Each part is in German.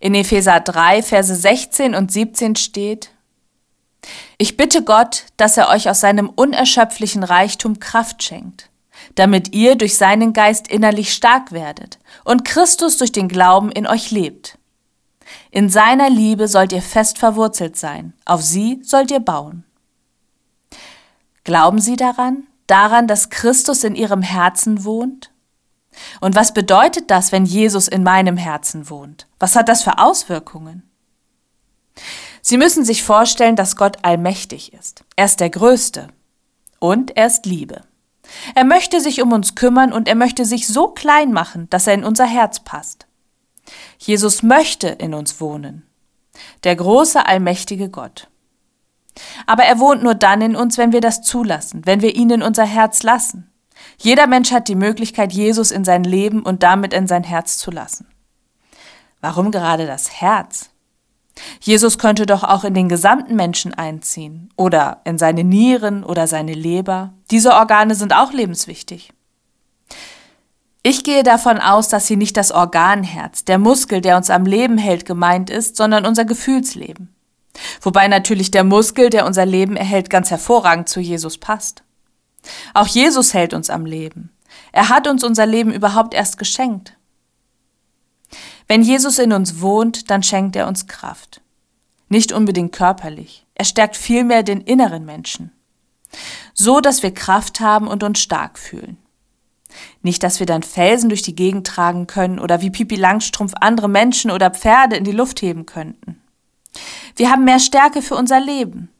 In Epheser 3, Verse 16 und 17 steht, Ich bitte Gott, dass er euch aus seinem unerschöpflichen Reichtum Kraft schenkt, damit ihr durch seinen Geist innerlich stark werdet und Christus durch den Glauben in euch lebt. In seiner Liebe sollt ihr fest verwurzelt sein, auf sie sollt ihr bauen. Glauben Sie daran, daran, dass Christus in Ihrem Herzen wohnt? Und was bedeutet das, wenn Jesus in meinem Herzen wohnt? Was hat das für Auswirkungen? Sie müssen sich vorstellen, dass Gott allmächtig ist. Er ist der Größte. Und er ist Liebe. Er möchte sich um uns kümmern und er möchte sich so klein machen, dass er in unser Herz passt. Jesus möchte in uns wohnen. Der große, allmächtige Gott. Aber er wohnt nur dann in uns, wenn wir das zulassen, wenn wir ihn in unser Herz lassen. Jeder Mensch hat die Möglichkeit, Jesus in sein Leben und damit in sein Herz zu lassen. Warum gerade das Herz? Jesus könnte doch auch in den gesamten Menschen einziehen oder in seine Nieren oder seine Leber. Diese Organe sind auch lebenswichtig. Ich gehe davon aus, dass hier nicht das Organherz, der Muskel, der uns am Leben hält, gemeint ist, sondern unser Gefühlsleben. Wobei natürlich der Muskel, der unser Leben erhält, ganz hervorragend zu Jesus passt. Auch Jesus hält uns am Leben. Er hat uns unser Leben überhaupt erst geschenkt. Wenn Jesus in uns wohnt, dann schenkt er uns Kraft. Nicht unbedingt körperlich. Er stärkt vielmehr den inneren Menschen. So, dass wir Kraft haben und uns stark fühlen. Nicht, dass wir dann Felsen durch die Gegend tragen können oder wie Pipi Langstrumpf andere Menschen oder Pferde in die Luft heben könnten. Wir haben mehr Stärke für unser Leben,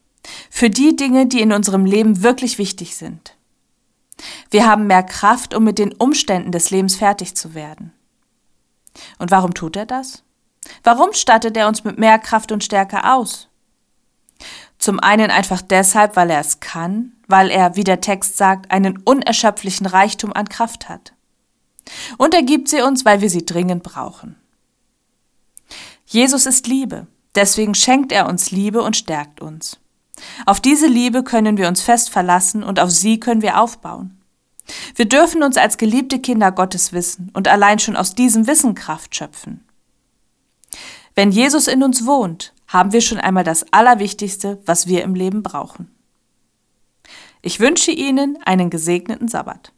für die Dinge, die in unserem Leben wirklich wichtig sind. Wir haben mehr Kraft, um mit den Umständen des Lebens fertig zu werden. Und warum tut er das? Warum stattet er uns mit mehr Kraft und Stärke aus? Zum einen einfach deshalb, weil er es kann, weil er, wie der Text sagt, einen unerschöpflichen Reichtum an Kraft hat. Und er gibt sie uns, weil wir sie dringend brauchen. Jesus ist Liebe, deswegen schenkt er uns Liebe und stärkt uns. Auf diese Liebe können wir uns fest verlassen und auf sie können wir aufbauen. Wir dürfen uns als geliebte Kinder Gottes wissen und allein schon aus diesem Wissen Kraft schöpfen. Wenn Jesus in uns wohnt, haben wir schon einmal das Allerwichtigste, was wir im Leben brauchen. Ich wünsche Ihnen einen gesegneten Sabbat.